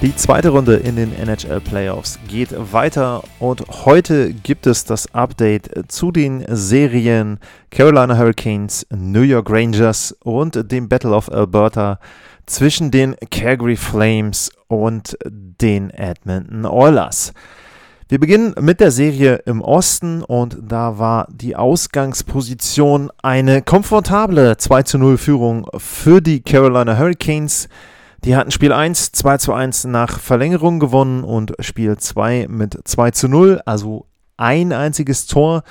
Die zweite Runde in den NHL Playoffs geht weiter und heute gibt es das Update zu den Serien Carolina Hurricanes, New York Rangers und dem Battle of Alberta zwischen den Calgary Flames und den Edmonton Oilers. Wir beginnen mit der Serie im Osten und da war die Ausgangsposition eine komfortable 2 zu 0 Führung für die Carolina Hurricanes. Die hatten Spiel 1 2 zu 1 nach Verlängerung gewonnen und Spiel 2 mit 2 zu 0, also ein einziges Tor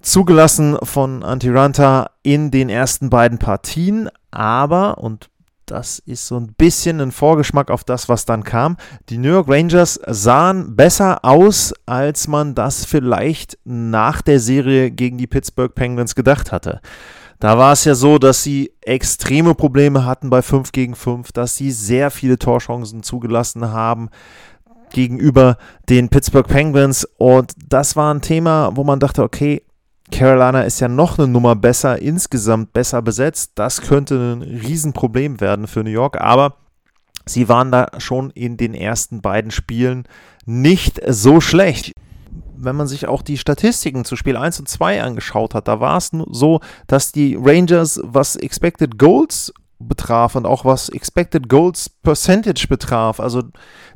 zugelassen von Antiranta in den ersten beiden Partien. Aber, und das ist so ein bisschen ein Vorgeschmack auf das, was dann kam. Die New York Rangers sahen besser aus, als man das vielleicht nach der Serie gegen die Pittsburgh Penguins gedacht hatte. Da war es ja so, dass sie extreme Probleme hatten bei 5 gegen 5, dass sie sehr viele Torchancen zugelassen haben gegenüber den Pittsburgh Penguins. Und das war ein Thema, wo man dachte, okay, Carolina ist ja noch eine Nummer besser, insgesamt besser besetzt. Das könnte ein Riesenproblem werden für New York, aber sie waren da schon in den ersten beiden Spielen nicht so schlecht wenn man sich auch die Statistiken zu Spiel 1 und 2 angeschaut hat, da war es so, dass die Rangers, was Expected Goals betraf und auch was Expected Goals Percentage betraf, also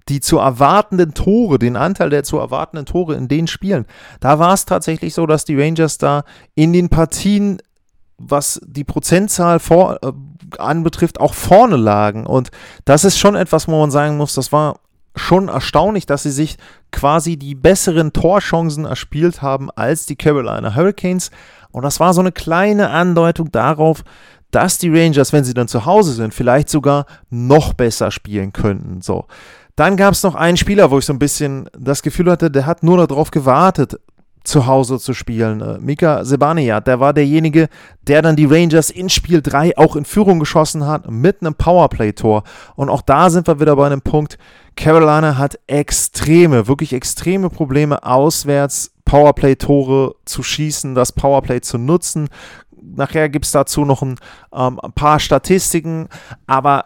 die zu erwartenden Tore, den Anteil der zu erwartenden Tore in den Spielen, da war es tatsächlich so, dass die Rangers da in den Partien was die Prozentzahl vor, äh, anbetrifft, auch vorne lagen. Und das ist schon etwas, wo man sagen muss, das war schon erstaunlich, dass sie sich quasi die besseren Torchancen erspielt haben als die Carolina Hurricanes. Und das war so eine kleine Andeutung darauf, dass die Rangers, wenn sie dann zu Hause sind, vielleicht sogar noch besser spielen könnten. So. Dann gab es noch einen Spieler, wo ich so ein bisschen das Gefühl hatte, der hat nur darauf gewartet, zu Hause zu spielen. Äh, Mika Sebania, der war derjenige, der dann die Rangers in Spiel 3 auch in Führung geschossen hat mit einem Powerplay-Tor. Und auch da sind wir wieder bei einem Punkt. Carolina hat extreme, wirklich extreme Probleme auswärts Powerplay-Tore zu schießen, das Powerplay zu nutzen. Nachher gibt es dazu noch ein, ähm, ein paar Statistiken, aber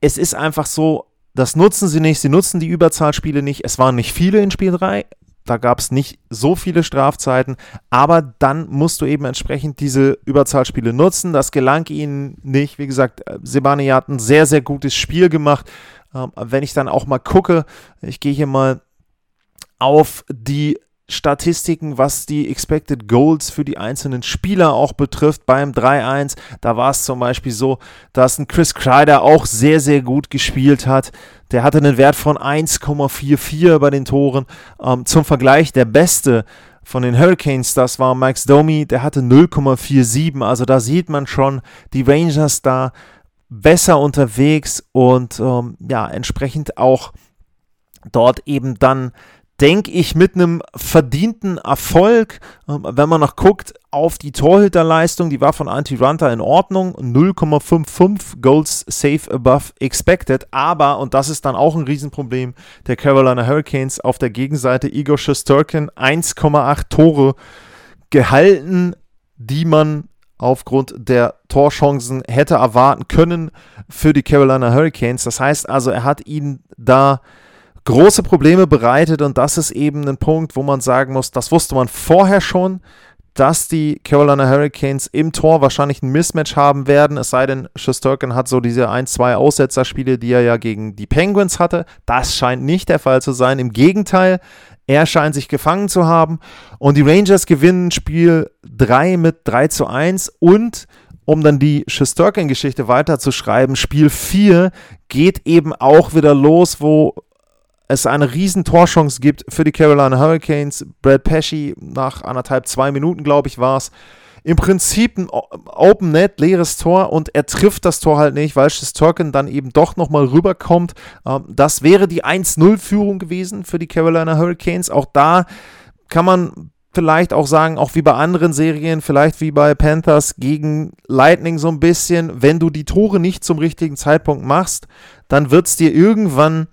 es ist einfach so, das nutzen sie nicht. Sie nutzen die Überzahlspiele nicht. Es waren nicht viele in Spiel 3. Da gab es nicht so viele Strafzeiten, aber dann musst du eben entsprechend diese Überzahlspiele nutzen. Das gelang ihnen nicht. Wie gesagt, Sebani hat ein sehr, sehr gutes Spiel gemacht. Ähm, wenn ich dann auch mal gucke, ich gehe hier mal auf die Statistiken, was die Expected Goals für die einzelnen Spieler auch betrifft beim 3-1. Da war es zum Beispiel so, dass ein Chris Kreider auch sehr, sehr gut gespielt hat. Der hatte einen Wert von 1,44 bei den Toren. Ähm, zum Vergleich, der beste von den Hurricanes, das war Max Domi, der hatte 0,47. Also da sieht man schon, die Rangers da besser unterwegs und ähm, ja, entsprechend auch dort eben dann denke ich, mit einem verdienten Erfolg. Ähm, wenn man noch guckt auf die Torhüterleistung, die war von Anti-Ranta in Ordnung. 0,55 Goals safe above expected. Aber, und das ist dann auch ein Riesenproblem der Carolina Hurricanes, auf der Gegenseite Igor Shesterkin 1,8 Tore gehalten, die man aufgrund der Torchancen hätte erwarten können für die Carolina Hurricanes. Das heißt also, er hat ihn da große Probleme bereitet und das ist eben ein Punkt, wo man sagen muss, das wusste man vorher schon, dass die Carolina Hurricanes im Tor wahrscheinlich ein Mismatch haben werden, es sei denn, Schusterkin hat so diese ein, zwei Aussetzerspiele, die er ja gegen die Penguins hatte. Das scheint nicht der Fall zu sein. Im Gegenteil, er scheint sich gefangen zu haben und die Rangers gewinnen Spiel 3 mit 3 zu 1 und um dann die Schusterkin-Geschichte weiterzuschreiben, Spiel 4 geht eben auch wieder los, wo es eine riesen Torchance gibt für die Carolina Hurricanes. Brad Pesci nach anderthalb, zwei Minuten, glaube ich, war es. Im Prinzip ein Open Net, leeres Tor und er trifft das Tor halt nicht, weil Shesterkin dann eben doch nochmal rüberkommt. Ähm, das wäre die 1-0-Führung gewesen für die Carolina Hurricanes. Auch da kann man vielleicht auch sagen, auch wie bei anderen Serien, vielleicht wie bei Panthers gegen Lightning so ein bisschen, wenn du die Tore nicht zum richtigen Zeitpunkt machst, dann wird es dir irgendwann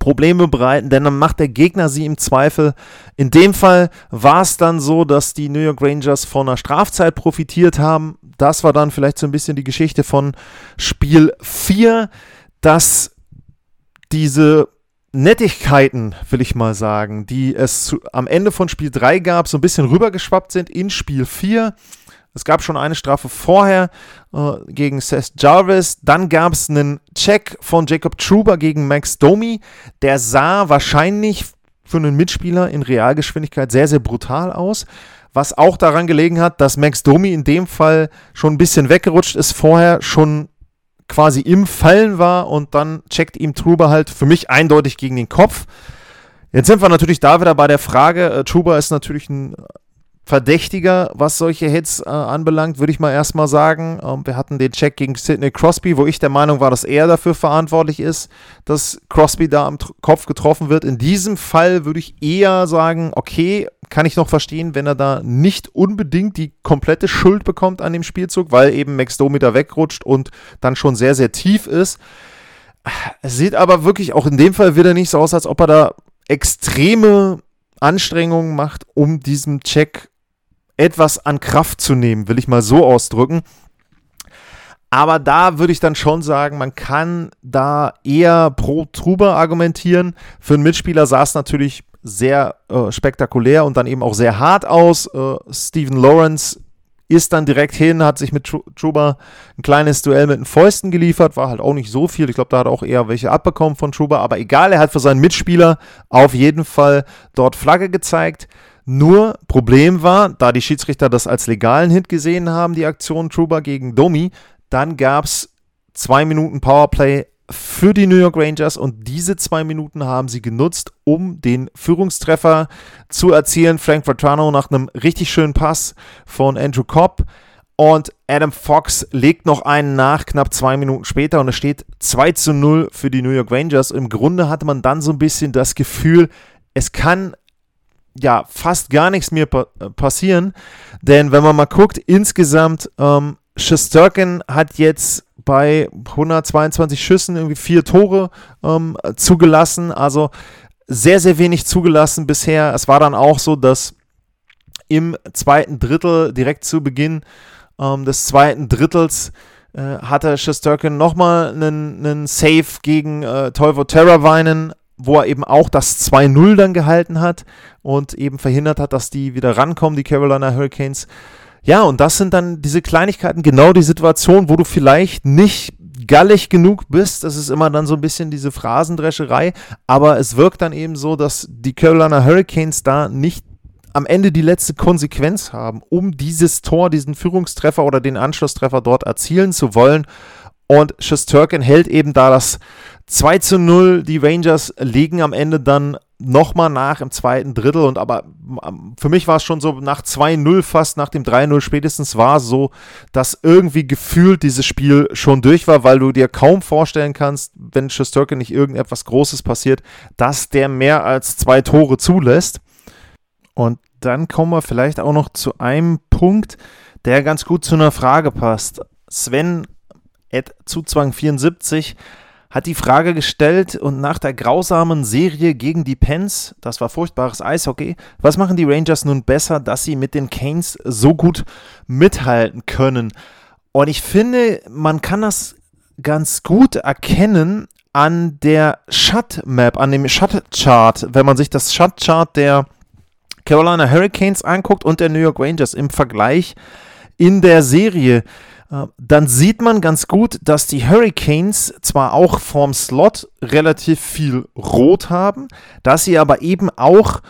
Probleme bereiten, denn dann macht der Gegner sie im Zweifel. In dem Fall war es dann so, dass die New York Rangers von einer Strafzeit profitiert haben. Das war dann vielleicht so ein bisschen die Geschichte von Spiel 4, dass diese Nettigkeiten, will ich mal sagen, die es zu, am Ende von Spiel 3 gab, so ein bisschen rübergeschwappt sind in Spiel 4. Es gab schon eine Strafe vorher äh, gegen Seth Jarvis. Dann gab es einen Check von Jacob Truber gegen Max Domi. Der sah wahrscheinlich für einen Mitspieler in Realgeschwindigkeit sehr, sehr brutal aus. Was auch daran gelegen hat, dass Max Domi in dem Fall schon ein bisschen weggerutscht ist, vorher schon quasi im Fallen war und dann checkt ihm Truber halt für mich eindeutig gegen den Kopf. Jetzt sind wir natürlich da wieder bei der Frage, äh, Truber ist natürlich ein Verdächtiger, was solche Hits äh, anbelangt, würde ich mal erstmal sagen. Ähm, wir hatten den Check gegen Sidney Crosby, wo ich der Meinung war, dass er dafür verantwortlich ist, dass Crosby da am Kopf getroffen wird. In diesem Fall würde ich eher sagen, okay, kann ich noch verstehen, wenn er da nicht unbedingt die komplette Schuld bekommt an dem Spielzug, weil eben Max da wegrutscht und dann schon sehr, sehr tief ist. Es sieht aber wirklich auch in dem Fall wieder nicht so aus, als ob er da extreme Anstrengungen macht, um diesem Check etwas an Kraft zu nehmen, will ich mal so ausdrücken. Aber da würde ich dann schon sagen, man kann da eher pro Truber argumentieren. Für einen Mitspieler sah es natürlich sehr äh, spektakulär und dann eben auch sehr hart aus. Äh, Steven Lawrence ist dann direkt hin, hat sich mit Truber ein kleines Duell mit den Fäusten geliefert, war halt auch nicht so viel. Ich glaube, da hat er auch eher welche abbekommen von Truber, aber egal, er hat für seinen Mitspieler auf jeden Fall dort Flagge gezeigt. Nur Problem war, da die Schiedsrichter das als legalen Hit gesehen haben, die Aktion Truba gegen Domi, dann gab es zwei Minuten Powerplay für die New York Rangers und diese zwei Minuten haben sie genutzt, um den Führungstreffer zu erzielen. Frank Vertrano nach einem richtig schönen Pass von Andrew Cobb und Adam Fox legt noch einen nach, knapp zwei Minuten später und es steht 2 zu 0 für die New York Rangers. Im Grunde hatte man dann so ein bisschen das Gefühl, es kann ja fast gar nichts mehr äh, passieren. Denn wenn man mal guckt, insgesamt, ähm, Shesterkin hat jetzt bei 122 Schüssen irgendwie vier Tore ähm, zugelassen. Also sehr, sehr wenig zugelassen bisher. Es war dann auch so, dass im zweiten Drittel, direkt zu Beginn ähm, des zweiten Drittels, äh, hatte Shesterkin nochmal einen, einen Save gegen äh, Teuvo Terravainen wo er eben auch das 2-0 dann gehalten hat und eben verhindert hat, dass die wieder rankommen, die Carolina Hurricanes. Ja, und das sind dann diese Kleinigkeiten, genau die Situation, wo du vielleicht nicht gallig genug bist. Das ist immer dann so ein bisschen diese Phrasendrescherei, aber es wirkt dann eben so, dass die Carolina Hurricanes da nicht am Ende die letzte Konsequenz haben, um dieses Tor, diesen Führungstreffer oder den Anschlusstreffer dort erzielen zu wollen. Und Shesterkin hält eben da das 2 zu 0. Die Rangers legen am Ende dann nochmal nach im zweiten Drittel. Und aber ähm, für mich war es schon so nach 2-0 fast, nach dem 3-0 spätestens war es so, dass irgendwie gefühlt dieses Spiel schon durch war, weil du dir kaum vorstellen kannst, wenn Shesterkin nicht irgendetwas Großes passiert, dass der mehr als zwei Tore zulässt. Und dann kommen wir vielleicht auch noch zu einem Punkt, der ganz gut zu einer Frage passt. Sven Ed Zuzwang74 hat die Frage gestellt und nach der grausamen Serie gegen die Pens, das war furchtbares Eishockey, was machen die Rangers nun besser, dass sie mit den Canes so gut mithalten können? Und ich finde, man kann das ganz gut erkennen an der Shut Map, an dem Shut Chart, wenn man sich das Shut Chart der Carolina Hurricanes anguckt und der New York Rangers im Vergleich in der Serie. Äh, dann sieht man ganz gut, dass die Hurricanes zwar auch vorm Slot relativ viel Rot haben, dass sie aber eben auch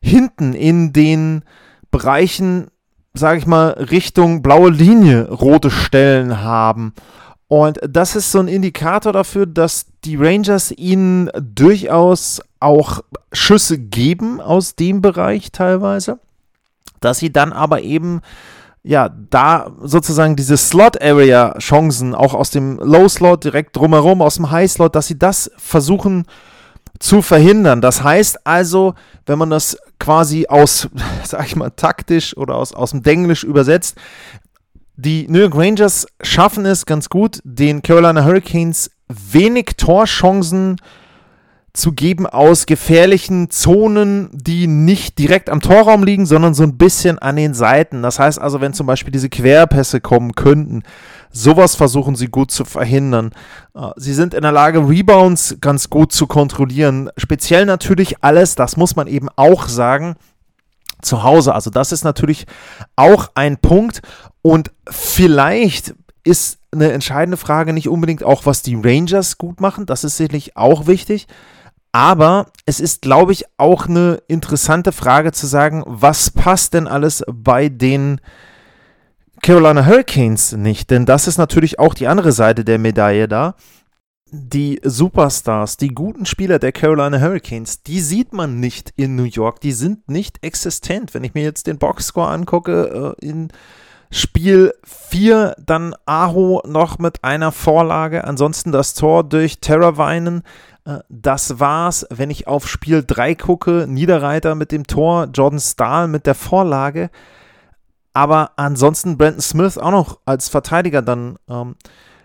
hinten in den Bereichen, sage ich mal, Richtung blaue Linie rote Stellen haben. Und das ist so ein Indikator dafür, dass die Rangers ihnen durchaus auch Schüsse geben aus dem Bereich teilweise, dass sie dann aber eben ja, da sozusagen diese Slot-Area-Chancen auch aus dem Low-Slot direkt drumherum, aus dem High-Slot, dass sie das versuchen zu verhindern. Das heißt also, wenn man das quasi aus, sag ich mal, taktisch oder aus, aus dem Denglisch übersetzt. Die New York Rangers schaffen es ganz gut, den Carolina Hurricanes wenig Torchancen zu geben aus gefährlichen Zonen, die nicht direkt am Torraum liegen, sondern so ein bisschen an den Seiten. Das heißt also, wenn zum Beispiel diese Querpässe kommen könnten, sowas versuchen sie gut zu verhindern. Äh, sie sind in der Lage, Rebounds ganz gut zu kontrollieren. Speziell natürlich alles, das muss man eben auch sagen, zu Hause. Also das ist natürlich auch ein Punkt. Und vielleicht ist eine entscheidende Frage nicht unbedingt auch, was die Rangers gut machen. Das ist sicherlich auch wichtig. Aber es ist, glaube ich, auch eine interessante Frage zu sagen, was passt denn alles bei den Carolina Hurricanes nicht? Denn das ist natürlich auch die andere Seite der Medaille da die Superstars, die guten Spieler der Carolina Hurricanes, die sieht man nicht in New York. Die sind nicht existent. Wenn ich mir jetzt den Boxscore angucke, äh, in Spiel 4 dann Aho noch mit einer Vorlage. Ansonsten das Tor durch Terravainen. Äh, das war's. Wenn ich auf Spiel 3 gucke, Niederreiter mit dem Tor, Jordan Stahl mit der Vorlage. Aber ansonsten Brandon Smith auch noch als Verteidiger dann ähm,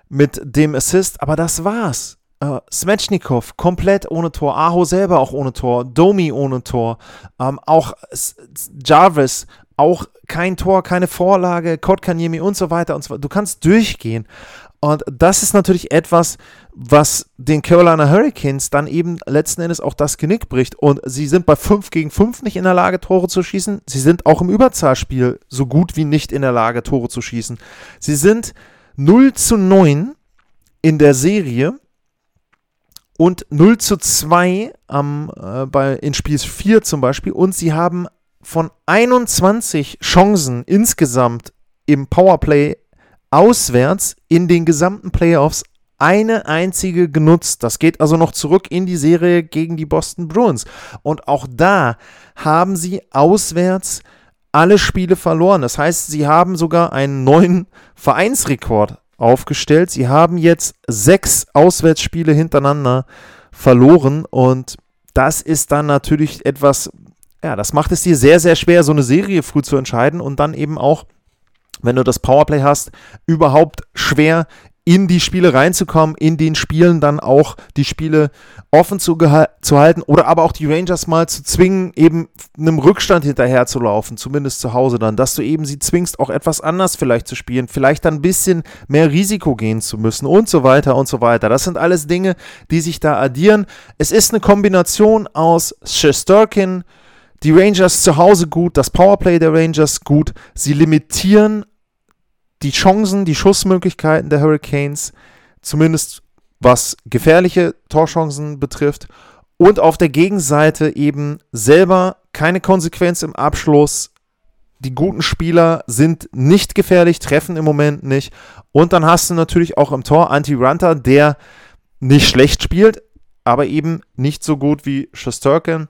mit dem Assist, aber das war's. Uh, Svechnikov komplett ohne Tor, Aho selber auch ohne Tor, Domi ohne Tor, ähm, auch Jarvis auch kein Tor, keine Vorlage, Kotkaniemi und so weiter und so weiter. Du kannst durchgehen. Und das ist natürlich etwas, was den Carolina Hurricanes dann eben letzten Endes auch das Genick bricht. Und sie sind bei 5 gegen 5 nicht in der Lage, Tore zu schießen. Sie sind auch im Überzahlspiel so gut wie nicht in der Lage, Tore zu schießen. Sie sind 0 zu 9 in der Serie und 0 zu 2 am, äh, bei, in Spiel 4 zum Beispiel. Und sie haben von 21 Chancen insgesamt im Powerplay auswärts in den gesamten Playoffs eine einzige genutzt. Das geht also noch zurück in die Serie gegen die Boston Bruins. Und auch da haben sie auswärts alle Spiele verloren. Das heißt, sie haben sogar einen neuen Vereinsrekord aufgestellt. Sie haben jetzt sechs Auswärtsspiele hintereinander verloren und das ist dann natürlich etwas, ja, das macht es dir sehr, sehr schwer, so eine Serie früh zu entscheiden und dann eben auch, wenn du das Powerplay hast, überhaupt schwer in die Spiele reinzukommen, in den Spielen dann auch die Spiele offen zu, zu halten oder aber auch die Rangers mal zu zwingen, eben einem Rückstand hinterher zu laufen, zumindest zu Hause dann, dass du eben sie zwingst, auch etwas anders vielleicht zu spielen, vielleicht dann ein bisschen mehr Risiko gehen zu müssen und so weiter und so weiter. Das sind alles Dinge, die sich da addieren. Es ist eine Kombination aus Shesterkin, die Rangers zu Hause gut, das Powerplay der Rangers gut. Sie limitieren die Chancen, die Schussmöglichkeiten der Hurricanes, zumindest was gefährliche Torchancen betrifft. Und auf der Gegenseite eben selber keine Konsequenz im Abschluss. Die guten Spieler sind nicht gefährlich, treffen im Moment nicht. Und dann hast du natürlich auch im Tor Anti-Runter, der nicht schlecht spielt, aber eben nicht so gut wie Shostakin.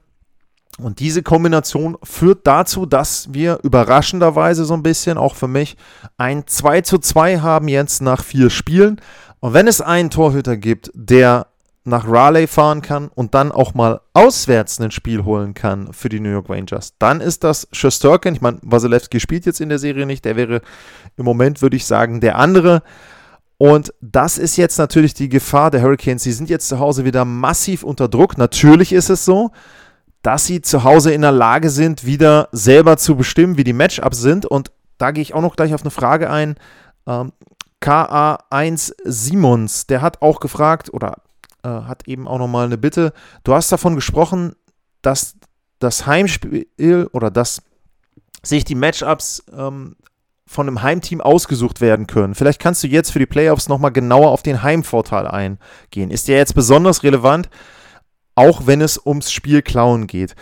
Und diese Kombination führt dazu, dass wir überraschenderweise so ein bisschen, auch für mich, ein 2 zu 2 haben jetzt nach vier Spielen. Und wenn es einen Torhüter gibt, der nach Raleigh fahren kann und dann auch mal auswärts ein Spiel holen kann für die New York Rangers, dann ist das Schusterkin. Ich meine, Wasilewski spielt jetzt in der Serie nicht. Der wäre im Moment, würde ich sagen, der andere. Und das ist jetzt natürlich die Gefahr der Hurricanes. Sie sind jetzt zu Hause wieder massiv unter Druck. Natürlich ist es so dass sie zu Hause in der Lage sind, wieder selber zu bestimmen, wie die Matchups sind. Und da gehe ich auch noch gleich auf eine Frage ein. Ähm, KA1 Simons, der hat auch gefragt oder äh, hat eben auch nochmal eine Bitte. Du hast davon gesprochen, dass das Heimspiel oder dass sich die Matchups ähm, von einem Heimteam ausgesucht werden können. Vielleicht kannst du jetzt für die Playoffs nochmal genauer auf den Heimvorteil eingehen. Ist der jetzt besonders relevant? Auch wenn es ums Spiel klauen geht.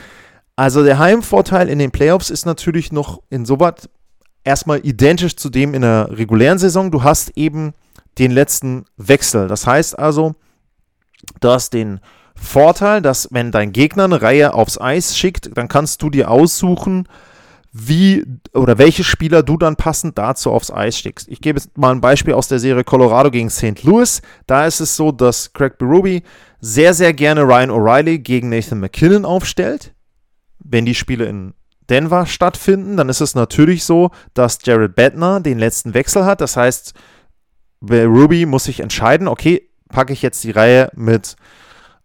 Also der Heimvorteil in den Playoffs ist natürlich noch insoweit erstmal identisch zu dem in der regulären Saison. Du hast eben den letzten Wechsel. Das heißt also, du hast den Vorteil, dass wenn dein Gegner eine Reihe aufs Eis schickt, dann kannst du dir aussuchen, wie oder welche Spieler du dann passend dazu aufs Eis schickst. Ich gebe jetzt mal ein Beispiel aus der Serie Colorado gegen St. Louis. Da ist es so, dass Craig Berube sehr, sehr gerne Ryan O'Reilly gegen Nathan McKinnon aufstellt. wenn die Spiele in Denver stattfinden, dann ist es natürlich so, dass Jared Bettner den letzten Wechsel hat. Das heißt, Ruby muss sich entscheiden, okay, packe ich jetzt die Reihe mit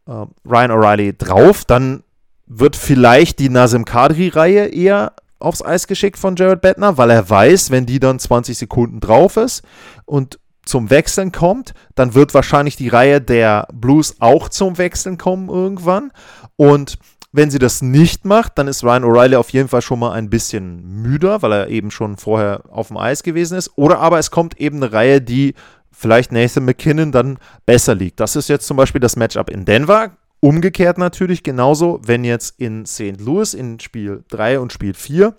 äh, Ryan O'Reilly drauf, dann wird vielleicht die Nazim Kadri-Reihe eher aufs Eis geschickt von Jared Bettner, weil er weiß, wenn die dann 20 Sekunden drauf ist und zum Wechseln kommt, dann wird wahrscheinlich die Reihe der Blues auch zum Wechseln kommen irgendwann. Und wenn sie das nicht macht, dann ist Ryan O'Reilly auf jeden Fall schon mal ein bisschen müder, weil er eben schon vorher auf dem Eis gewesen ist. Oder aber es kommt eben eine Reihe, die vielleicht Nathan McKinnon dann besser liegt. Das ist jetzt zum Beispiel das Matchup in Denver. Umgekehrt natürlich genauso, wenn jetzt in St. Louis in Spiel 3 und Spiel 4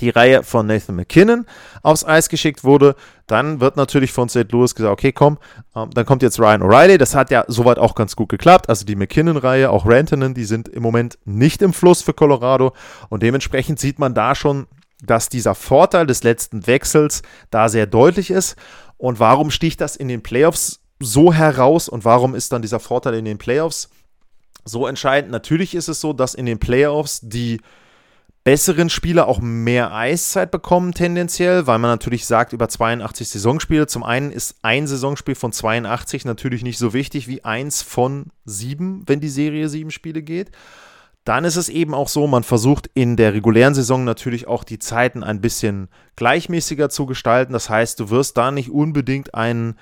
die Reihe von Nathan McKinnon aufs Eis geschickt wurde, dann wird natürlich von St. Louis gesagt, okay, komm, ähm, dann kommt jetzt Ryan O'Reilly. Das hat ja soweit auch ganz gut geklappt. Also die McKinnon-Reihe, auch Rantanen, die sind im Moment nicht im Fluss für Colorado. Und dementsprechend sieht man da schon, dass dieser Vorteil des letzten Wechsels da sehr deutlich ist. Und warum sticht das in den Playoffs so heraus und warum ist dann dieser Vorteil in den Playoffs so entscheidend? Natürlich ist es so, dass in den Playoffs die besseren Spieler auch mehr Eiszeit bekommen tendenziell, weil man natürlich sagt über 82 Saisonspiele. Zum einen ist ein Saisonspiel von 82 natürlich nicht so wichtig wie eins von sieben, wenn die Serie sieben Spiele geht. Dann ist es eben auch so, man versucht in der regulären Saison natürlich auch die Zeiten ein bisschen gleichmäßiger zu gestalten. Das heißt, du wirst da nicht unbedingt einen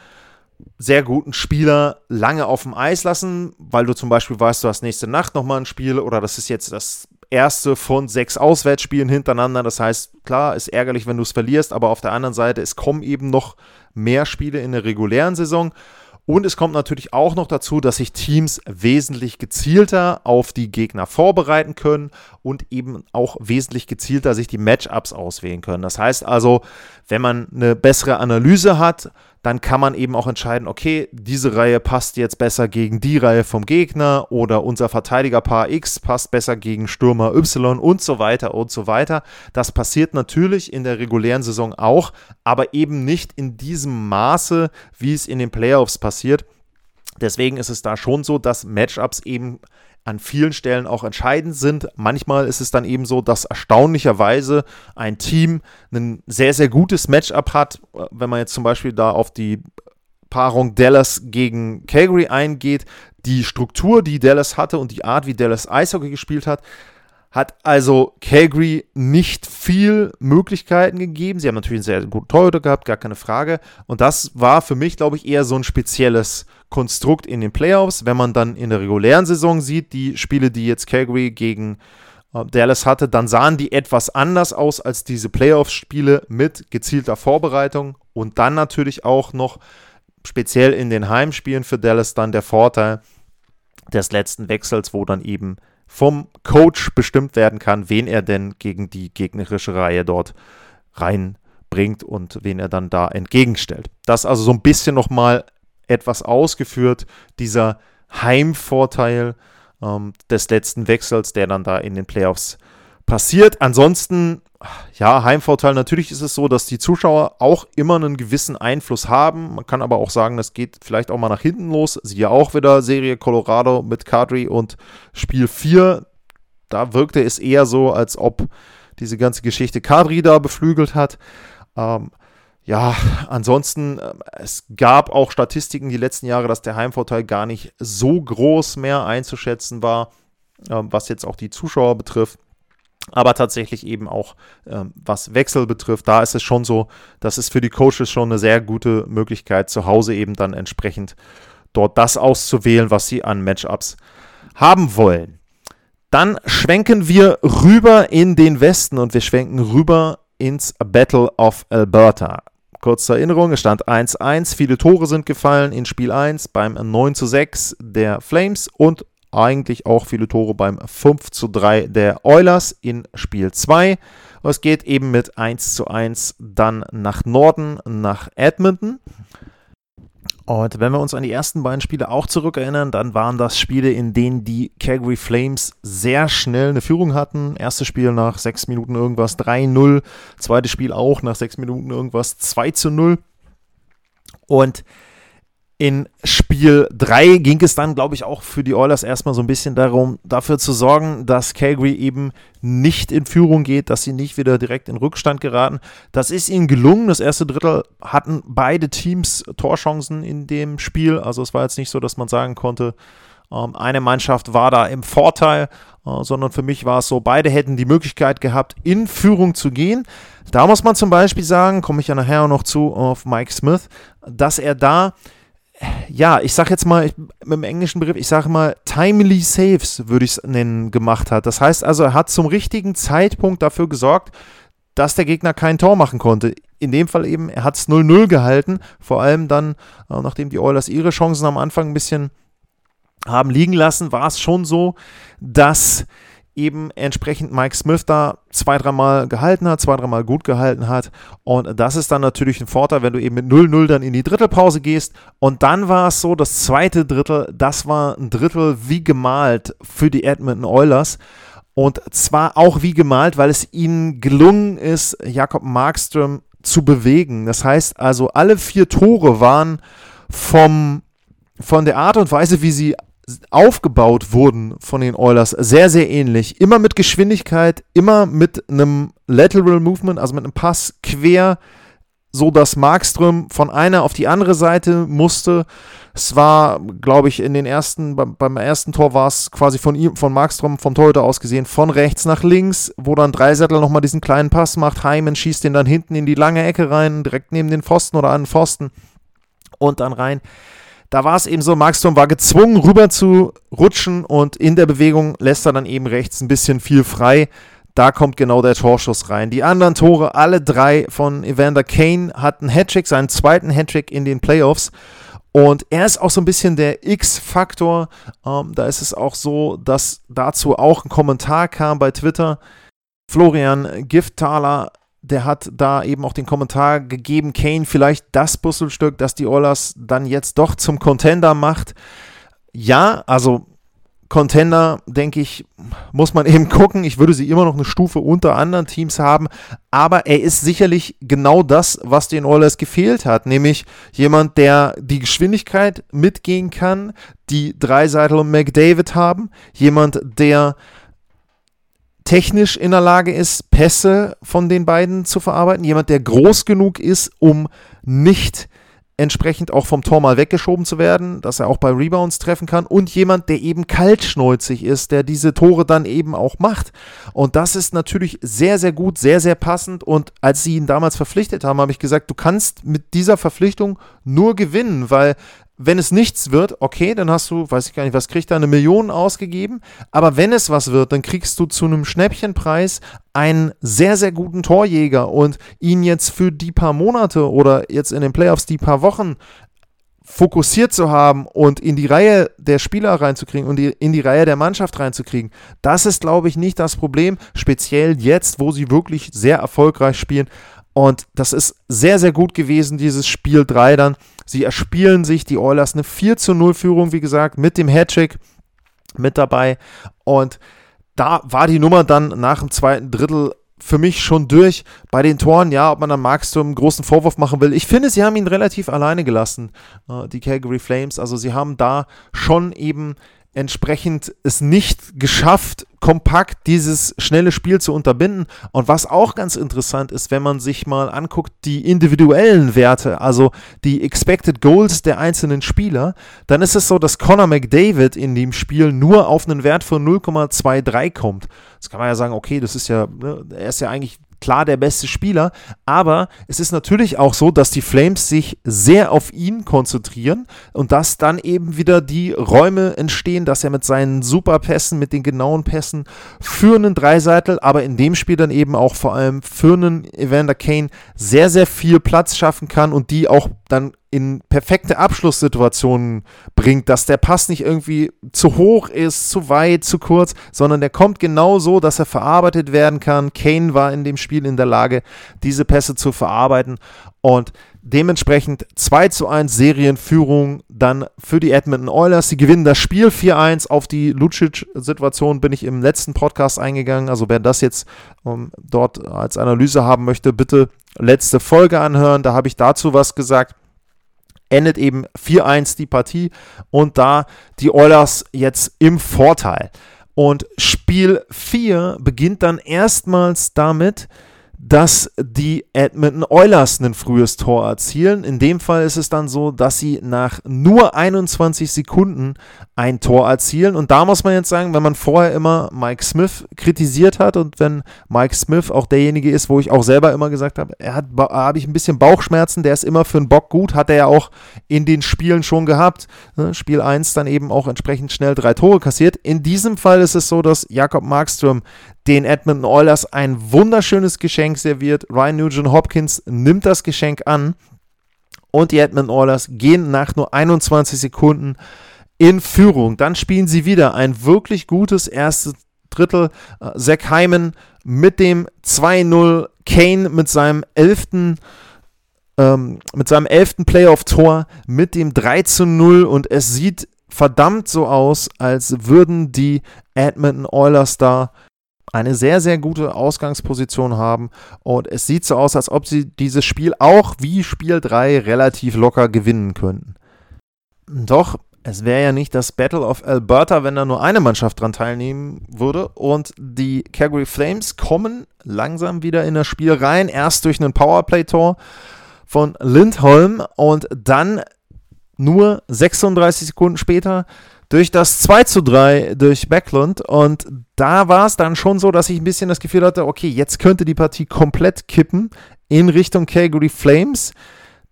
sehr guten Spieler lange auf dem Eis lassen, weil du zum Beispiel weißt, du hast nächste Nacht nochmal ein Spiel oder das ist jetzt das erste von sechs Auswärtsspielen hintereinander. Das heißt, klar, ist ärgerlich, wenn du es verlierst, aber auf der anderen Seite, es kommen eben noch mehr Spiele in der regulären Saison. Und es kommt natürlich auch noch dazu, dass sich Teams wesentlich gezielter auf die Gegner vorbereiten können und eben auch wesentlich gezielter sich die Matchups auswählen können. Das heißt also, wenn man eine bessere Analyse hat, dann kann man eben auch entscheiden, okay, diese Reihe passt jetzt besser gegen die Reihe vom Gegner oder unser Verteidigerpaar X passt besser gegen Stürmer Y und so weiter und so weiter. Das passiert natürlich in der regulären Saison auch, aber eben nicht in diesem Maße, wie es in den Playoffs passiert. Deswegen ist es da schon so, dass Matchups eben an vielen Stellen auch entscheidend sind. Manchmal ist es dann eben so, dass erstaunlicherweise ein Team ein sehr, sehr gutes Matchup hat. Wenn man jetzt zum Beispiel da auf die Paarung Dallas gegen Calgary eingeht, die Struktur, die Dallas hatte und die Art, wie Dallas Eishockey gespielt hat, hat also Calgary nicht viel Möglichkeiten gegeben. Sie haben natürlich einen sehr guten Torhüter gehabt, gar keine Frage. Und das war für mich, glaube ich, eher so ein spezielles Konstrukt in den Playoffs. Wenn man dann in der regulären Saison sieht, die Spiele, die jetzt Calgary gegen äh, Dallas hatte, dann sahen die etwas anders aus als diese Playoffs-Spiele mit gezielter Vorbereitung und dann natürlich auch noch speziell in den Heimspielen für Dallas dann der Vorteil des letzten Wechsels, wo dann eben vom Coach bestimmt werden kann, wen er denn gegen die gegnerische Reihe dort reinbringt und wen er dann da entgegenstellt. Das also so ein bisschen nochmal etwas ausgeführt, dieser Heimvorteil ähm, des letzten Wechsels, der dann da in den Playoffs passiert. Ansonsten, ja, Heimvorteil, natürlich ist es so, dass die Zuschauer auch immer einen gewissen Einfluss haben. Man kann aber auch sagen, das geht vielleicht auch mal nach hinten los. Siehe auch wieder Serie Colorado mit Kadri und Spiel 4. Da wirkte es eher so, als ob diese ganze Geschichte Kadri da beflügelt hat. Ähm, ja, ansonsten, äh, es gab auch Statistiken die letzten Jahre, dass der Heimvorteil gar nicht so groß mehr einzuschätzen war, äh, was jetzt auch die Zuschauer betrifft aber tatsächlich eben auch ähm, was Wechsel betrifft, da ist es schon so, dass es für die Coaches schon eine sehr gute Möglichkeit, zu Hause eben dann entsprechend dort das auszuwählen, was sie an Matchups haben wollen. Dann schwenken wir rüber in den Westen und wir schwenken rüber ins Battle of Alberta. Kurze Erinnerung, es stand 1-1, viele Tore sind gefallen in Spiel 1 beim 9 6 der Flames und eigentlich auch viele Tore beim 5 zu 3 der Oilers in Spiel 2. Es geht eben mit 1 zu 1 dann nach Norden, nach Edmonton. Und wenn wir uns an die ersten beiden Spiele auch zurückerinnern, dann waren das Spiele, in denen die Calgary Flames sehr schnell eine Führung hatten. Erstes Spiel nach 6 Minuten irgendwas 3-0, zweites Spiel auch nach 6 Minuten irgendwas 2 zu 0. Und In Spiel 3 ging es dann, glaube ich, auch für die Oilers erstmal so ein bisschen darum, dafür zu sorgen, dass Calgary eben nicht in Führung geht, dass sie nicht wieder direkt in Rückstand geraten. Das ist ihnen gelungen. Das erste Drittel hatten beide Teams Torchancen in dem Spiel. Also es war jetzt nicht so, dass man sagen konnte, ähm, eine Mannschaft war da im Vorteil, äh, sondern für mich war es so, beide hätten die Möglichkeit gehabt, in Führung zu gehen. Da muss man zum Beispiel sagen, komme ich ja nachher noch zu, auf Mike Smith, dass er da ja, ich sag jetzt mal mit dem englischen Begriff, ich sage mal timely saves, würde ich es nennen, gemacht hat. Das heißt also, er hat zum richtigen Zeitpunkt dafür gesorgt, dass der Gegner kein Tor machen konnte. In dem Fall eben, er hat es 0-0 gehalten, vor allem dann, äh, nachdem die Oilers ihre Chancen am Anfang ein bisschen haben liegen lassen, war es schon so, dass eben entsprechend Mike Smith da zwei, dreimal gehalten hat, zwei, dreimal gut gehalten hat. Und das ist dann natürlich ein Vorteil, wenn du eben mit 0-0 dann in die Drittelpause gehst. Und dann war es so, das zweite Drittel, das war ein Drittel wie gemalt für die Edmonton Oilers. Und zwar auch wie gemalt, weil es ihnen gelungen ist, Jakob Markström zu bewegen. Das heißt also, alle vier Tore waren vom, von der Art und Weise, wie sie aufgebaut wurden von den Oilers, sehr, sehr ähnlich. Immer mit Geschwindigkeit, immer mit einem Lateral Movement, also mit einem Pass quer, so dass Markström von einer auf die andere Seite musste. Es war, glaube ich, in den ersten, beim, beim ersten Tor war es quasi von ihm, von Markström vom Torhüter aus gesehen, von rechts nach links, wo dann Dreisettel nochmal diesen kleinen Pass macht. Heimen schießt den dann hinten in die lange Ecke rein, direkt neben den Pfosten oder an den Pfosten und dann rein da war es eben so, Markstrom war gezwungen, rüber zu rutschen und in der Bewegung lässt er dann eben rechts ein bisschen viel frei. Da kommt genau der Torschuss rein. Die anderen Tore, alle drei von Evander Kane, hatten Hattrick, seinen zweiten Hattrick in den Playoffs. Und er ist auch so ein bisschen der X-Faktor. Ähm, da ist es auch so, dass dazu auch ein Kommentar kam bei Twitter. Florian Gifttaler der hat da eben auch den Kommentar gegeben, Kane vielleicht das Puzzlestück, das die Oilers dann jetzt doch zum Contender macht. Ja, also Contender, denke ich, muss man eben gucken. Ich würde sie immer noch eine Stufe unter anderen Teams haben, aber er ist sicherlich genau das, was den Oilers gefehlt hat, nämlich jemand, der die Geschwindigkeit mitgehen kann, die Dreiseitel und McDavid haben, jemand, der technisch in der Lage ist, Pässe von den beiden zu verarbeiten. Jemand, der groß genug ist, um nicht entsprechend auch vom Tor mal weggeschoben zu werden, dass er auch bei Rebounds treffen kann und jemand, der eben kaltschnäuzig ist, der diese Tore dann eben auch macht. Und das ist natürlich sehr, sehr gut, sehr, sehr passend. Und als sie ihn damals verpflichtet haben, habe ich gesagt, du kannst mit dieser Verpflichtung nur gewinnen, weil wenn es nichts wird, okay, dann hast du, weiß ich gar nicht, was kriegt er, eine Million ausgegeben. Aber wenn es was wird, dann kriegst du zu einem Schnäppchenpreis einen sehr, sehr guten Torjäger und ihn jetzt für die paar Monate oder jetzt in den Playoffs die paar Wochen fokussiert zu haben und in die Reihe der Spieler reinzukriegen und in die Reihe der Mannschaft reinzukriegen, das ist, glaube ich, nicht das Problem, speziell jetzt, wo sie wirklich sehr erfolgreich spielen. Und das ist sehr, sehr gut gewesen, dieses Spiel 3 dann. Sie erspielen sich die Oilers eine 4 zu 0 Führung, wie gesagt, mit dem Hattrick mit dabei. Und da war die Nummer dann nach dem zweiten Drittel für mich schon durch. Bei den Toren, ja, ob man dann Markstrom einen großen Vorwurf machen will. Ich finde, sie haben ihn relativ alleine gelassen, äh, die Calgary Flames. Also sie haben da schon eben entsprechend es nicht geschafft, kompakt dieses schnelle Spiel zu unterbinden. Und was auch ganz interessant ist, wenn man sich mal anguckt, die individuellen Werte, also die Expected Goals der einzelnen Spieler, dann ist es so, dass Conor McDavid in dem Spiel nur auf einen Wert von 0,23 kommt. Jetzt kann man ja sagen, okay, das ist ja, ne, er ist ja eigentlich klar der beste Spieler, aber es ist natürlich auch so, dass die Flames sich sehr auf ihn konzentrieren und dass dann eben wieder die Räume entstehen, dass er mit seinen Superpässen, mit den genauen Pässen für einen Dreiseitel, aber in dem Spiel dann eben auch vor allem für einen Evander Kane sehr, sehr viel Platz schaffen kann und die auch dann in perfekte Abschlusssituationen bringt, dass der Pass nicht irgendwie zu hoch ist, zu weit, zu kurz, sondern der kommt genau so, dass er verarbeitet werden kann. Kane war in dem Spiel in der Lage, diese Pässe zu verarbeiten und dementsprechend 2 zu 1 Serienführung dann für die Edmonton Oilers. Sie gewinnen das Spiel 4-1. Auf die Lucic-Situation bin ich im letzten Podcast eingegangen. Also wer das jetzt ähm, dort als Analyse haben möchte, bitte letzte Folge anhören. Da habe ich dazu was gesagt. endet eben 4-1 die Partie und da die Oilers jetzt im Vorteil. Und Spiel 4 beginnt dann erstmals damit, dass die Edmonton Oilers ein frühes Tor erzielen. In dem Fall ist es dann so, dass sie nach nur 21 Sekunden ein Tor erzielen. Und da muss man jetzt sagen, wenn man vorher immer Mike Smith kritisiert hat und wenn Mike Smith auch derjenige ist, wo ich auch selber immer gesagt habe, er hat, habe ich ein bisschen Bauchschmerzen, der ist immer für einen Bock gut, hat er ja auch in den Spielen schon gehabt. Ne, Spiel 1 dann eben auch entsprechend schnell drei Tore kassiert. In diesem Fall ist es so, dass Jakob Markström den Edmonton Oilers ein wunderschönes Geschenk serviert. Ryan Nugent Hopkins nimmt das Geschenk an und die Edmonton Oilers gehen nach nur 21 Sekunden in Führung. Dann spielen sie wieder ein wirklich gutes erstes Drittel. Äh, Zach Hyman mit dem 2-0, Kane mit seinem elften ähm, mit seinem elften Playoff-Tor, mit dem 3 0 und es sieht verdammt so aus, als würden die Edmonton Oilers da eine sehr, sehr gute Ausgangsposition haben. Und es sieht so aus, als ob sie dieses Spiel auch wie Spiel 3 relativ locker gewinnen könnten. Doch es wäre ja nicht das Battle of Alberta, wenn da nur eine Mannschaft dran teilnehmen würde. Und die Calgary Flames kommen langsam wieder in das Spiel rein. Erst durch einen Powerplay-Tor von Lindholm und dann nur 36 Sekunden später durch das 2 zu 3 durch Backlund. Und da war es dann schon so, dass ich ein bisschen das Gefühl hatte, okay, jetzt könnte die Partie komplett kippen in Richtung Calgary Flames.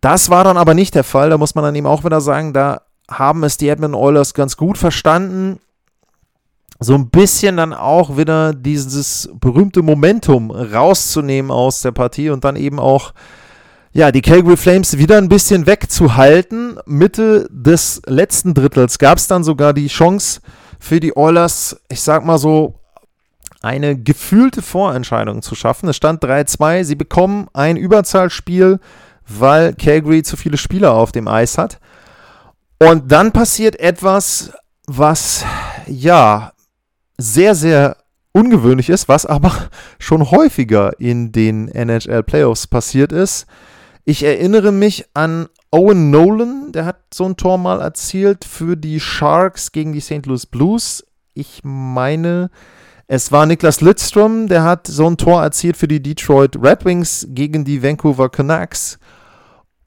Das war dann aber nicht der Fall. Da muss man dann eben auch wieder sagen, da haben es die Edmonton Oilers ganz gut verstanden. So ein bisschen dann auch wieder dieses berühmte Momentum rauszunehmen aus der Partie und dann eben auch ja, die Calgary Flames wieder ein bisschen wegzuhalten. Mitte des letzten Drittels gab es dann sogar die Chance für die Oilers, ich sag mal so, eine gefühlte Vorentscheidung zu schaffen. Es stand 3-2. Sie bekommen ein Überzahlspiel, weil Calgary zu viele Spieler auf dem Eis hat. Und dann passiert etwas, was ja sehr, sehr ungewöhnlich ist, was aber schon häufiger in den NHL Playoffs passiert ist. Ich erinnere mich an Owen Nolan, der hat so ein Tor mal erzielt für die Sharks gegen die St. Louis Blues. Ich meine, es war Niklas Lidstrom, der hat so ein Tor erzielt für die Detroit Red Wings gegen die Vancouver Canucks.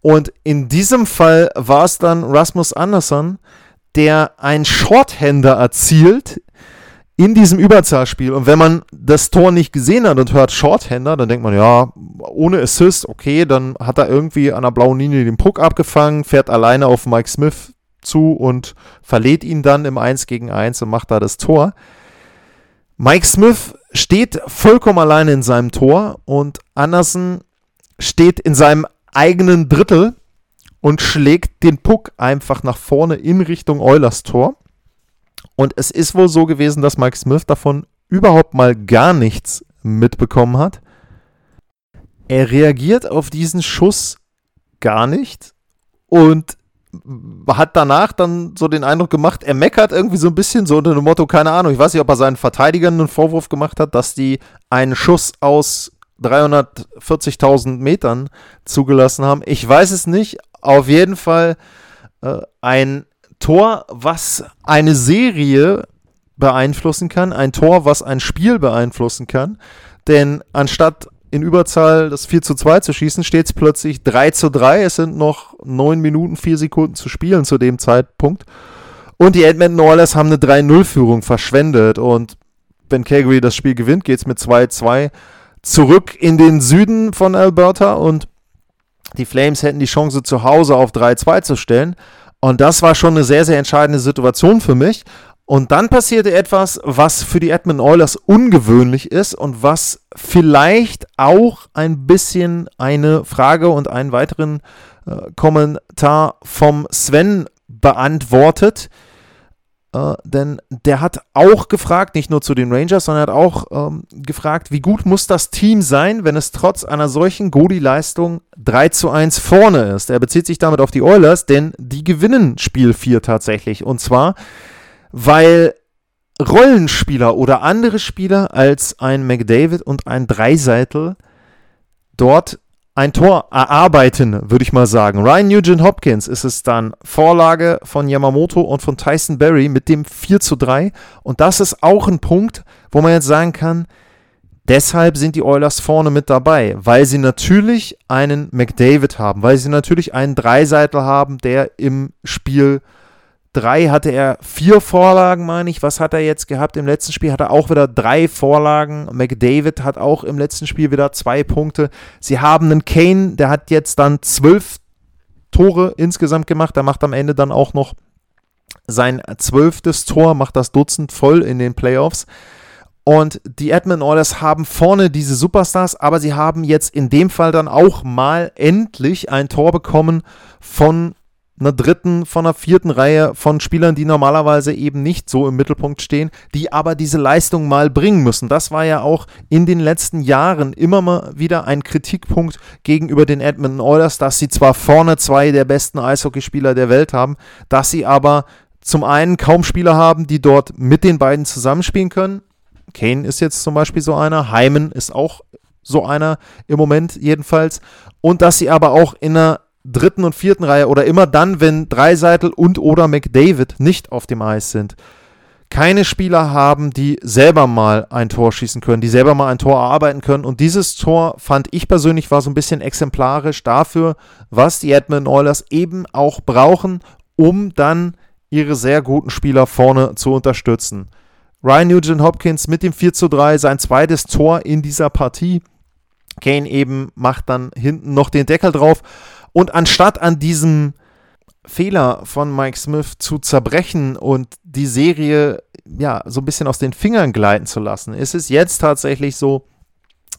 Und in diesem Fall war es dann Rasmus Andersson, der ein Shorthander erzielt in diesem Überzahlspiel. Und wenn man das Tor nicht gesehen hat und hört Shorthander, dann denkt man, ja, ohne Assist, okay, dann hat er irgendwie an der blauen Linie den Puck abgefangen, fährt alleine auf Mike Smith zu und verlädt ihn dann im 1 gegen 1 und macht da das Tor. Mike Smith steht vollkommen alleine in seinem Tor und Anderson steht in seinem eigenen Drittel und schlägt den Puck einfach nach vorne in Richtung Eulers Tor. Und es ist wohl so gewesen, dass Mike Smith davon überhaupt mal gar nichts mitbekommen hat. Er reagiert auf diesen Schuss gar nicht und hat danach dann so den Eindruck gemacht, er meckert irgendwie so ein bisschen so unter dem Motto, keine Ahnung, ich weiß nicht, ob er seinen Verteidigern einen Vorwurf gemacht hat, dass die einen Schuss aus 340.000 Metern zugelassen haben. Ich weiß es nicht. Auf jeden Fall äh, ein Tor, was eine Serie beeinflussen kann, ein Tor, was ein Spiel beeinflussen kann. Denn anstatt in Überzahl das 4 zu 2 zu schießen, steht es plötzlich 3 zu 3. Es sind noch 9 Minuten, 4 Sekunden zu spielen zu dem Zeitpunkt. Und die Edmonton Oilers haben eine 3-0-Führung verschwendet. Und wenn Calgary das Spiel gewinnt, geht es mit 2-2 zurück in den Süden von Alberta. Und die Flames hätten die Chance, zu Hause auf 3-2 zu stellen. Und das war schon eine sehr, sehr entscheidende Situation für mich. Und dann passierte etwas, was für die Edmund Oilers ungewöhnlich ist und was vielleicht auch ein bisschen eine Frage und einen weiteren äh, Kommentar vom Sven beantwortet. Äh, denn der hat auch gefragt, nicht nur zu den Rangers, sondern hat auch ähm, gefragt, wie gut muss das Team sein, wenn es trotz einer solchen Godi-Leistung 3 zu 1 vorne ist. Er bezieht sich damit auf die Oilers, denn die gewinnen Spiel 4 tatsächlich. Und zwar, weil Rollenspieler oder andere Spieler als ein McDavid und ein Dreiseitel dort ein Tor erarbeiten, würde ich mal sagen. Ryan Nugent Hopkins ist es dann Vorlage von Yamamoto und von Tyson Berry mit dem 4 zu 3. Und das ist auch ein Punkt, wo man jetzt sagen kann, deshalb sind die Oilers vorne mit dabei, weil sie natürlich einen McDavid haben, weil sie natürlich einen Dreiseitel haben, der im Spiel drei hatte er vier Vorlagen, meine ich. Was hat er jetzt gehabt? Im letzten Spiel hat er auch wieder drei Vorlagen. McDavid hat auch im letzten Spiel wieder zwei Punkte. Sie haben einen Kane, der hat jetzt dann zwölf Tore insgesamt gemacht. Der macht am Ende dann auch noch sein zwölftes Tor, macht das Dutzend voll in den Playoffs. Und die Edmund Oilers haben vorne diese Superstars, aber sie haben jetzt in dem Fall dann auch mal endlich ein Tor bekommen von einer dritten, von einer vierten Reihe von Spielern, die normalerweise eben nicht so im Mittelpunkt stehen, die aber diese Leistung mal bringen müssen. Das war ja auch in den letzten Jahren immer mal wieder ein Kritikpunkt gegenüber den Edmonton Oilers, dass sie zwar vorne zwei der besten Eishockeyspieler der Welt haben, dass sie aber zum einen kaum Spieler haben, die dort mit den beiden zusammenspielen können. Kane ist jetzt zum Beispiel so einer, Hyman ist auch so einer im Moment jedenfalls. Und dass sie aber auch in einer dritten und vierten Reihe oder immer dann, wenn Dreiseitel und oder McDavid nicht auf dem Eis sind, keine Spieler haben, die selber mal ein Tor schießen können, die selber mal ein Tor erarbeiten können. Und dieses Tor fand ich persönlich war so ein bisschen exemplarisch dafür, was die Edmonton Oilers eben auch brauchen, um dann ihre sehr guten Spieler vorne zu unterstützen. Ryan Nugent Hopkins mit dem 4 zu 3, sein zweites Tor in dieser Partie. Kane eben macht dann hinten noch den Deckel drauf. Und anstatt an diesem Fehler von Mike Smith zu zerbrechen und die Serie ja so ein bisschen aus den Fingern gleiten zu lassen, ist es jetzt tatsächlich so,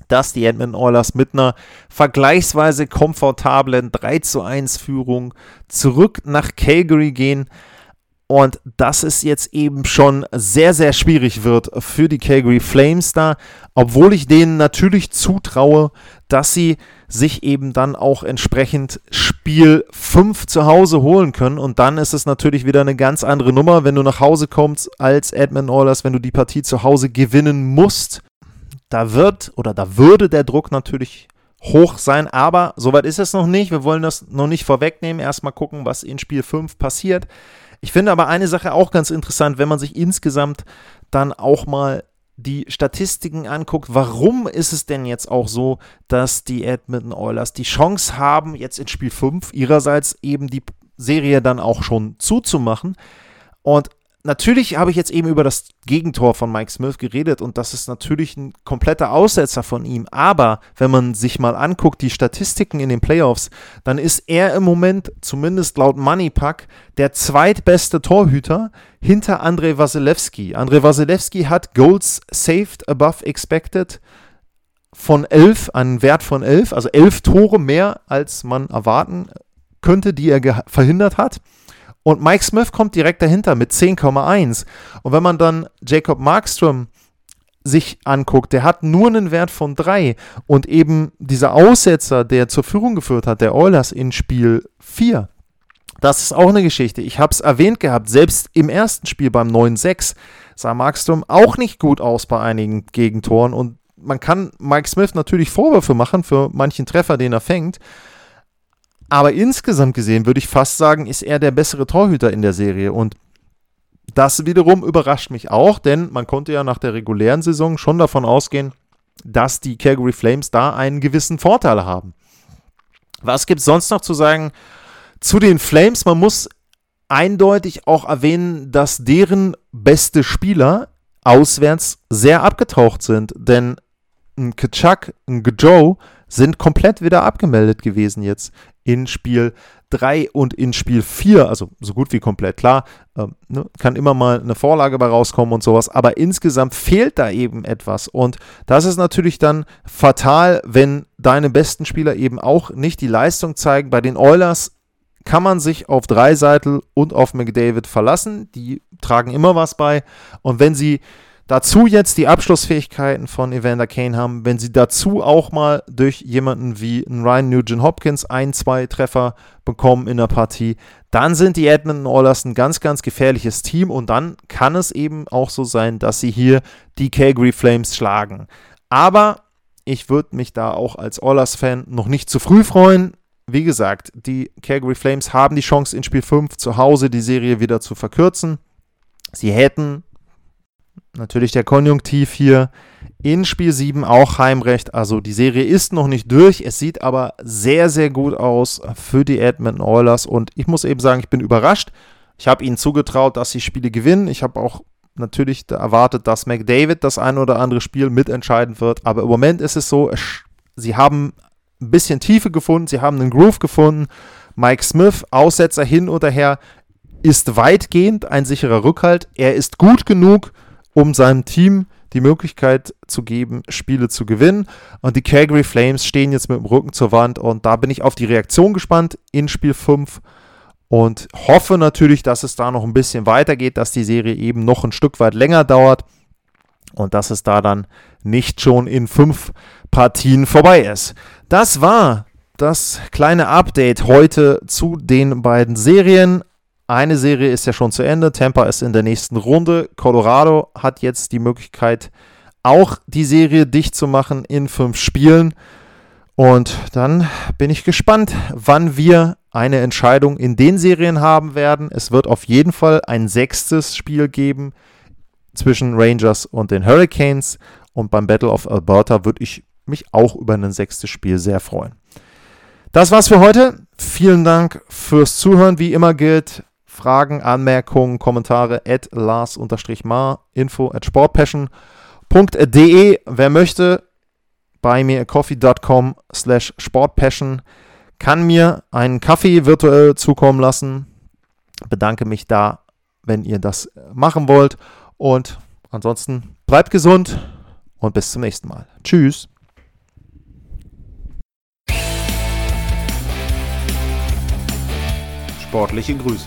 dass die Edmonton Oilers mit einer vergleichsweise komfortablen 3 zu 1 Führung zurück nach Calgary gehen. Und dass es jetzt eben schon sehr, sehr schwierig wird für die Calgary Flames da, obwohl ich denen natürlich zutraue, dass sie sich eben dann auch entsprechend Spiel 5 zu Hause holen können. Und dann ist es natürlich wieder eine ganz andere Nummer, wenn du nach Hause kommst als Edmund Oilers, wenn du die Partie zu Hause gewinnen musst. Da wird oder da würde der Druck natürlich hoch sein, aber soweit ist es noch nicht. Wir wollen das noch nicht vorwegnehmen. Erstmal gucken, was in Spiel 5 passiert. Ich finde aber eine Sache auch ganz interessant, wenn man sich insgesamt dann auch mal die Statistiken anguckt, warum ist es denn jetzt auch so, dass die Edmonton Oilers die Chance haben, jetzt in Spiel 5 ihrerseits eben die Serie dann auch schon zuzumachen. Und natürlich habe ich jetzt eben über das Gegentor von Mike Smith geredet und das ist natürlich ein kompletter Aussetzer von ihm. Aber wenn man sich mal anguckt, die Statistiken in den Playoffs, dann ist er im Moment, zumindest laut Moneypack, der zweitbeste Torhüter hinter Andrei Wasilewski. Andrei Wasilewski hat Goals saved above expected von 11, einen Wert von 11, also 11 Tore mehr, als man erwarten könnte, die er verhindert hat. Und Mike Smith kommt direkt dahinter mit 10,1. Und wenn man dann Jacob Markstrom sich anguckt, der hat nur einen Wert von 3 und eben dieser Aussetzer, der zur Führung geführt hat, der Oilers in Spiel 4, das ist auch eine Geschichte. Ich habe es erwähnt gehabt, selbst im ersten Spiel beim 9-6 sah Markstrom auch nicht gut aus bei einigen Gegentoren und man kann Mike Smith natürlich Vorwürfe machen für manchen Treffer, den er fängt, aber insgesamt gesehen würde ich fast sagen, ist er der bessere Torhüter in der Serie. Und das wiederum überrascht mich auch, denn man konnte ja nach der regulären Saison schon davon ausgehen, dass die Calgary Flames da einen gewissen Vorteil haben. Was gibt es sonst noch zu sagen zu den Flames? Man muss eindeutig auch erwähnen, dass deren beste Spieler auswärts sehr abgetaucht sind, denn ein Kachuk, ein Joe sind komplett wieder abgemeldet gewesen jetzt in Spiel 3 und in Spiel 4, also so gut wie komplett klar, ähm, ne, kann immer mal eine Vorlage bei rauskommen und sowas, aber insgesamt fehlt da eben etwas. Und das ist natürlich dann fatal, wenn deine besten Spieler eben auch nicht die Leistung zeigen. Bei den Oilers kann man sich auf Dreiseitel und auf McDavid verlassen, die tragen immer was bei. Und wenn sie dazu jetzt die Abschlussfähigkeiten von Evander Kane haben, wenn sie dazu auch mal durch jemanden wie Ryan Nugent Hopkins ein, zwei Treffer bekommen in der Partie, dann sind die Edmonton Oilers ein ganz, ganz gefährliches Team und dann kann es eben auch so sein, dass sie hier die Calgary Flames schlagen. Aber Ich würde mich da auch als Oilers-Fan noch nicht zu früh freuen. Wie gesagt, die Calgary Flames haben die Chance in Spiel 5 zu Hause die Serie wieder zu verkürzen. Sie hätten natürlich der Konjunktiv hier in Spiel 7 auch Heimrecht. Also die Serie ist noch nicht durch. Es sieht aber sehr, sehr gut aus für die Edmonton Oilers. Und ich muss eben sagen, ich bin überrascht. Ich habe ihnen zugetraut, dass sie Spiele gewinnen. Ich habe auch natürlich erwartet, dass McDavid das ein oder andere Spiel mitentscheiden wird. Aber im Moment ist es so, sie haben ein bisschen Tiefe gefunden, sie haben einen Groove gefunden. Mike Smith, Aussetzer hin oder her, ist weitgehend ein sicherer Rückhalt. Er ist gut genug, um seinem Team die Möglichkeit zu geben, Spiele zu gewinnen. Und die Calgary Flames stehen jetzt mit dem Rücken zur Wand und da bin ich auf die Reaktion gespannt in Spiel 5 und hoffe natürlich, dass es da noch ein bisschen weitergeht, dass die Serie eben noch ein Stück weit länger dauert und dass es da dann nicht schon in fünf Partien vorbei ist. Das war das kleine Update heute zu den beiden Serien. Eine Serie ist ja schon zu Ende. Tampa ist in der nächsten Runde. Colorado hat jetzt die Möglichkeit, auch die Serie dicht zu machen in fünf Spielen. Und dann bin ich gespannt, wann wir eine Entscheidung in den Serien haben werden. Es wird auf jeden Fall ein sechstes Spiel geben zwischen Rangers und den Hurricanes. Und beim Battle of Alberta würde ich mich auch über ein sechstes Spiel sehr freuen. Das war's für heute. Vielen Dank fürs Zuhören. Wie immer gilt, Fragen, Anmerkungen, Kommentare at Lars-Mar, info at sportpassion.de. Wer möchte, bei mir coffee.com slash sportpassion kann mir einen Kaffee virtuell zukommen lassen. Bedanke mich da, wenn ihr das machen wollt. Und ansonsten bleibt gesund und bis zum nächsten Mal. Tschüss. Sportliche Grüße.